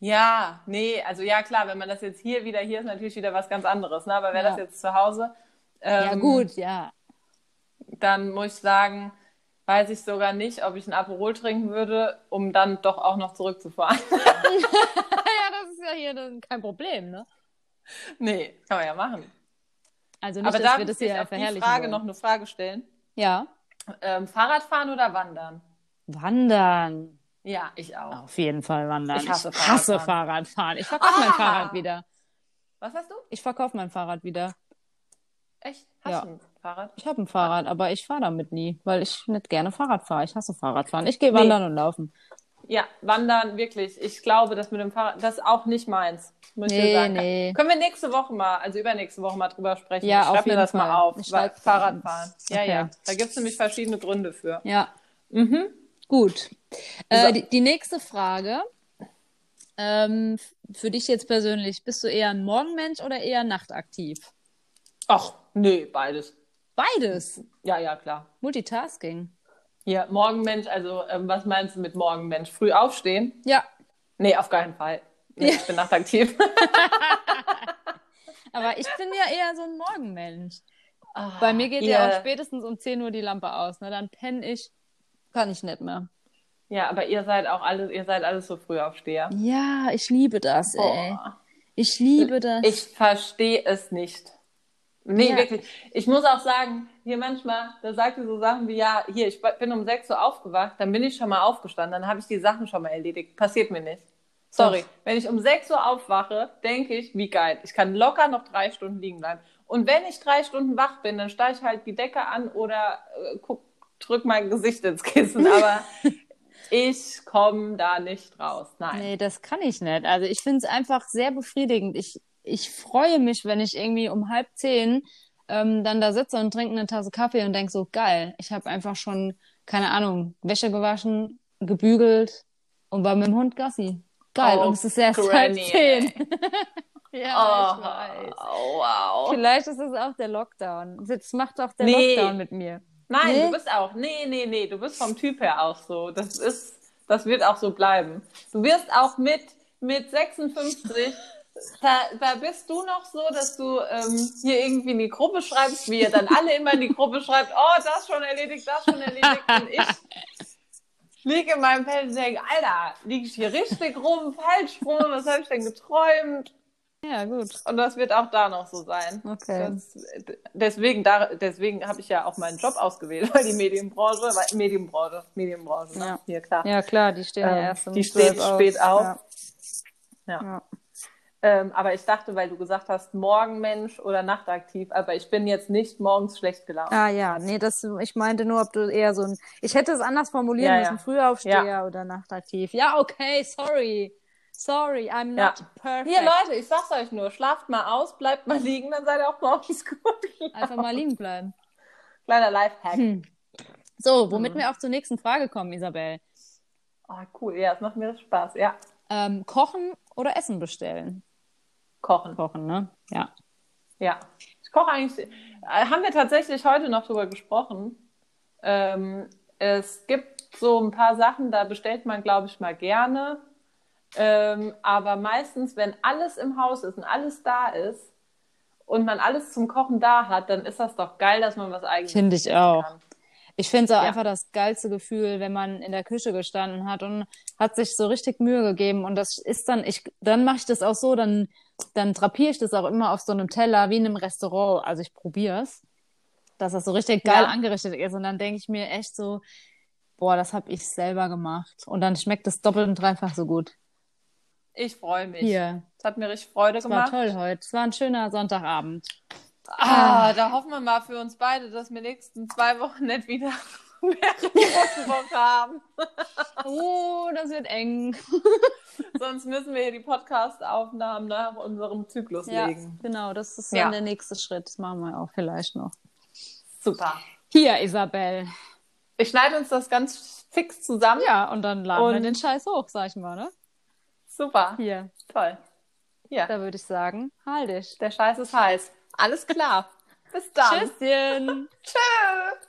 S2: Ja, nee, also ja klar, wenn man das jetzt hier wieder, hier ist natürlich wieder was ganz anderes, ne? Aber wäre
S1: Ja.
S2: das jetzt zu Hause, ähm,
S1: Ja, gut, ja.
S2: dann muss ich sagen, weiß ich sogar nicht, ob ich ein Aperol trinken würde, um dann doch auch noch zurückzufahren. <laughs> <laughs>
S1: ja, das ist ja hier dann kein Problem, ne?
S2: nee, kann man ja machen.
S1: Also nicht,
S2: Aber
S1: dass
S2: darf
S1: wir
S2: ich
S1: das hier
S2: auf die
S1: verherrlichen
S2: Frage
S1: wollen.
S2: noch eine Frage stellen?
S1: Ja.
S2: Ähm, Fahrradfahren oder Wandern?
S1: Wandern.
S2: Ja, ich auch.
S1: Auf jeden Fall wandern.
S2: Ich hasse
S1: hasse
S2: Fahrradfahren.
S1: Fahrradfahren. Ich verkaufe mein
S2: Ah!
S1: Fahrrad wieder.
S2: Was hast du?
S1: Ich verkaufe mein Fahrrad wieder.
S2: Echt? Hast
S1: Ja.
S2: du ein Fahrrad?
S1: Ich habe ein Fahrrad, aber ich fahre damit nie, weil ich nicht gerne Fahrrad fahre. Ich hasse Fahrradfahren. Ich gehe wandern und laufen.
S2: Ja, wandern, wirklich. Ich glaube, das mit dem Fahrrad, das ist auch nicht meins. Muss ich
S1: Nee,
S2: sagen.
S1: nee.
S2: Können wir nächste Woche mal, also übernächste Woche mal drüber sprechen?
S1: Ja,
S2: ich
S1: auf
S2: schreib mir das mal
S1: Fall.
S2: auf.
S1: Ich
S2: Wa-
S1: schreib-
S2: Fahrradfahren. Ja,
S1: Okay.
S2: ja. Da gibt es nämlich verschiedene Gründe für.
S1: Ja,
S2: Mhm.
S1: gut. Äh,
S2: So.
S1: die, die nächste Frage. Ähm, für dich jetzt persönlich, bist du eher ein Morgenmensch oder eher nachtaktiv?
S2: Ach, nee, beides.
S1: Beides.
S2: Ja, ja, klar.
S1: Multitasking.
S2: Ja, Morgenmensch, also ähm, was meinst du mit Morgenmensch? Früh aufstehen?
S1: Ja.
S2: Nee, auf keinen Fall. Nee,
S1: Ja.
S2: Ich bin nachtaktiv. <laughs>
S1: Aber ich bin ja eher so ein Morgenmensch.
S2: Ah,
S1: Bei mir geht
S2: ihr-
S1: ja auch spätestens um 10 Uhr die Lampe aus. Ne? Dann penne ich, kann ich nicht mehr.
S2: Ja, aber ihr seid auch alle, ihr seid alles so Frühaufsteher.
S1: Ja, ich liebe das, ey.
S2: Oh.
S1: Ich liebe das.
S2: Ich verstehe es nicht. Nee,
S1: Ja.
S2: wirklich. Ich muss auch sagen, hier manchmal, da sagt ihr so Sachen wie, ja, hier, ich bin um 6 Uhr aufgewacht, dann bin ich schon mal aufgestanden, dann habe ich die Sachen schon mal erledigt. Passiert mir nicht. Sorry.
S1: Doch.
S2: Wenn ich um 6 Uhr aufwache, denke ich, wie geil. Ich kann locker noch drei Stunden liegen bleiben. Und wenn ich drei Stunden wach bin, dann steige ich halt die Decke an oder äh, guck, drück mein Gesicht ins Kissen. <laughs> Aber ich komme da nicht raus. Nein.
S1: Nee, das kann ich nicht. Also ich finde es einfach sehr befriedigend. Ich, ich freue mich, wenn ich irgendwie um halb zehn ähm, dann da sitze und trinke eine Tasse Kaffee und denke so, geil, ich habe einfach schon, keine Ahnung, Wäsche gewaschen, gebügelt und war mit dem Hund Gassi. Geil,
S2: Oh,
S1: und es ist erst halb
S2: Granny,
S1: zehn. <laughs> ja,
S2: Oh,
S1: ich weiß.
S2: wow.
S1: Vielleicht ist es auch der Lockdown. Das macht auch der
S2: Nee.
S1: Lockdown mit mir.
S2: Nein,
S1: Nee?
S2: du bist auch. Nee, nee, nee, du bist vom Typ her auch so. Das ist, das wird auch so bleiben. Du wirst auch mit, mit 56, <laughs> da, da bist du noch so, dass du ähm, hier irgendwie in die Gruppe schreibst, wie ihr dann alle immer in die Gruppe schreibt, oh, das schon erledigt, das schon erledigt. Und ich liege in meinem Feld und denke, Alter, liege ich hier richtig rum, falsch rum, was habe ich denn geträumt?
S1: Ja, gut.
S2: Und das wird auch da noch so sein.
S1: Okay.
S2: Das, deswegen da, deswegen habe ich ja auch meinen Job ausgewählt, weil die Medienbranche, weil Medienbranche, Medienbranche, ne?
S1: Ja.
S2: hier klar.
S1: Ja, klar, die stehen ja
S2: Ähm,
S1: erst um
S2: die
S1: 12
S2: steht spät auf.
S1: Ja.
S2: Ja.
S1: Ja.
S2: Ähm, aber ich dachte, weil du gesagt hast, Morgenmensch oder nachtaktiv, aber ich bin jetzt nicht morgens schlecht gelaunt.
S1: Ah ja, nee, das, ich meinte nur, ob du eher so ein, ich hätte es anders formulieren
S2: Ja,
S1: müssen,
S2: ja.
S1: Frühaufsteher oder nachtaktiv. Ja, okay, sorry. Sorry, I'm
S2: Ja.
S1: not perfect.
S2: Hier, Leute, ich sag's euch nur, schlaft mal aus, bleibt mal liegen, dann seid ihr auch morgens gut.
S1: Einfach mal liegen bleiben.
S2: Kleiner Lifehack.
S1: Hm. So, womit
S2: Mhm.
S1: wir auch zur nächsten Frage kommen, Isabel.
S2: Oh, cool, ja, es macht mir Spaß. Ja,
S1: Ähm, kochen oder Essen bestellen?
S2: Kochen.
S1: Kochen, ne? Ja.
S2: Ja, ich koche eigentlich. äh, Haben wir tatsächlich heute noch drüber gesprochen. Ähm, es gibt so ein paar Sachen, da bestellt man, glaube ich, mal gerne. Ähm, aber meistens, wenn alles im Haus ist und alles da ist und man alles zum Kochen da hat, dann ist das doch geil, dass man was eigenes
S1: Finde ich auch.
S2: kann.
S1: Ich finde es auch
S2: Ja.
S1: einfach das geilste Gefühl, wenn man in der Küche gestanden hat und hat sich so richtig Mühe gegeben. Und das ist dann, ich, dann mache ich das auch so, dann, dann drapiere ich das auch immer auf so einem Teller wie in einem Restaurant. Also ich probiere es, dass das so richtig geil
S2: Ja.
S1: angerichtet ist. Und dann denke ich mir echt so, boah, das habe ich selber gemacht. Und dann schmeckt es doppelt und dreifach so gut.
S2: Ich freue mich.
S1: Hier,
S2: Es hat mir richtig Freude
S1: es war
S2: gemacht.
S1: toll heute. Es war ein schöner Sonntagabend.
S2: Ah, da hoffen wir mal für uns beide, dass wir nächsten zwei Wochen nicht wieder mehrere Wochen haben. <laughs>
S1: Oh, das wird eng.
S2: Sonst müssen wir hier die Podcast-Aufnahmen nach unserem Zyklus
S1: Ja,
S2: legen.
S1: genau, das ist
S2: Ja.
S1: dann der nächste Schritt. Das machen wir auch vielleicht noch.
S2: Super.
S1: Hier, Isabel.
S2: Ich schneide uns das ganz fix zusammen.
S1: Ja, und dann laden wir
S2: Und-
S1: den Scheiß hoch, sag ich mal, ne?
S2: Super.
S1: Hier,
S2: Toll. Ja,
S1: da würde ich sagen, halt dich.
S2: der Scheiß ist heiß. Alles klar. Bis dann.
S1: Tschüsschen. <laughs>
S2: Tschüss.